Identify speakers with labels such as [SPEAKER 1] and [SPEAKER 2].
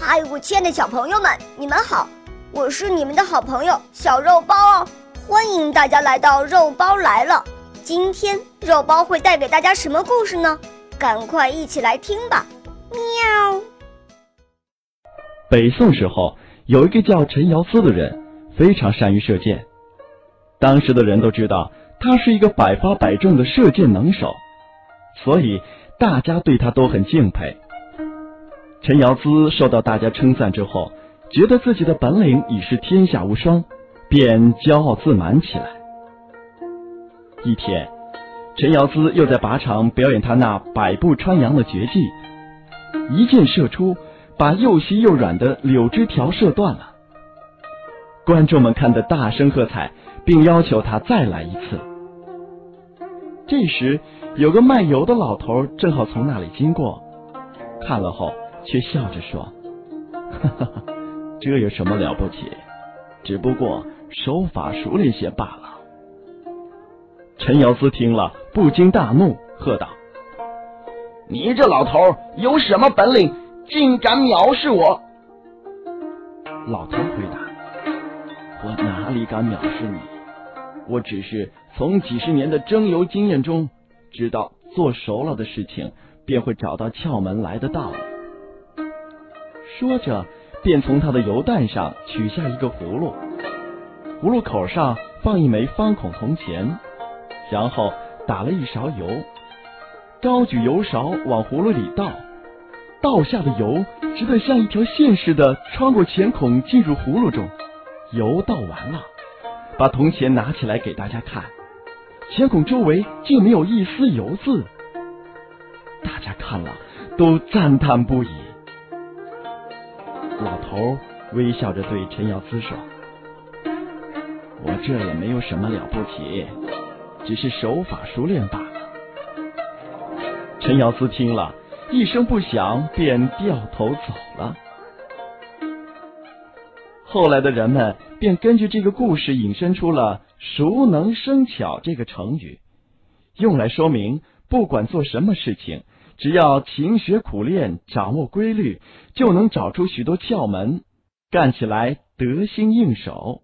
[SPEAKER 1] 嗨，我亲爱的小朋友们，你们好！我是你们的好朋友小肉包哦，欢迎大家来到肉包来了。今天肉包会带给大家什么故事呢？赶快一起来听吧！喵。
[SPEAKER 2] 北宋时候，有一个叫陈尧咨的人，非常善于射箭。当时的人都知道他是一个百发百中的射箭能手，所以大家对他都很敬佩。陈尧咨受到大家称赞之后，觉得自己的本领已是天下无双，便骄傲自满起来。一天，陈尧咨又在靶场表演他那百步穿杨的绝技，一箭射出，把又细又软的柳枝条射断了。观众们看得大声喝彩，并要求他再来一次。这时，有个卖油的老头正好从那里经过，看了后却笑着说：“哈哈，这有什么了不起？只不过手法熟练些罢了。”陈瑶思听了，不禁大怒，喝道：“
[SPEAKER 3] 你这老头有什么本领，竟敢藐视我？”
[SPEAKER 2] 老头回答：“我哪里敢藐视你？我只是从几十年的蒸油经验中，知道做熟了的事情，便会找到窍门来的道理。”说着，便从他的油弹上取下一个葫芦，葫芦口上放一枚方孔铜钱。然后打了一勺油，高举油勺往葫芦里倒，倒下的油只得像一条线似的穿过钱孔进入葫芦中。油倒完了，把铜钱拿起来给大家看，钱孔周围竟没有一丝油渍。大家看了都赞叹不已。老头微笑着对陈尧咨说：“我这也没有什么了不起。”只是手法熟练罢了。陈尧咨听了一声不响，便掉头走了。后来的人们便根据这个故事引申出了“熟能生巧”这个成语，用来说明不管做什么事情，只要勤学苦练，掌握规律，就能找出许多窍门，干起来得心应手。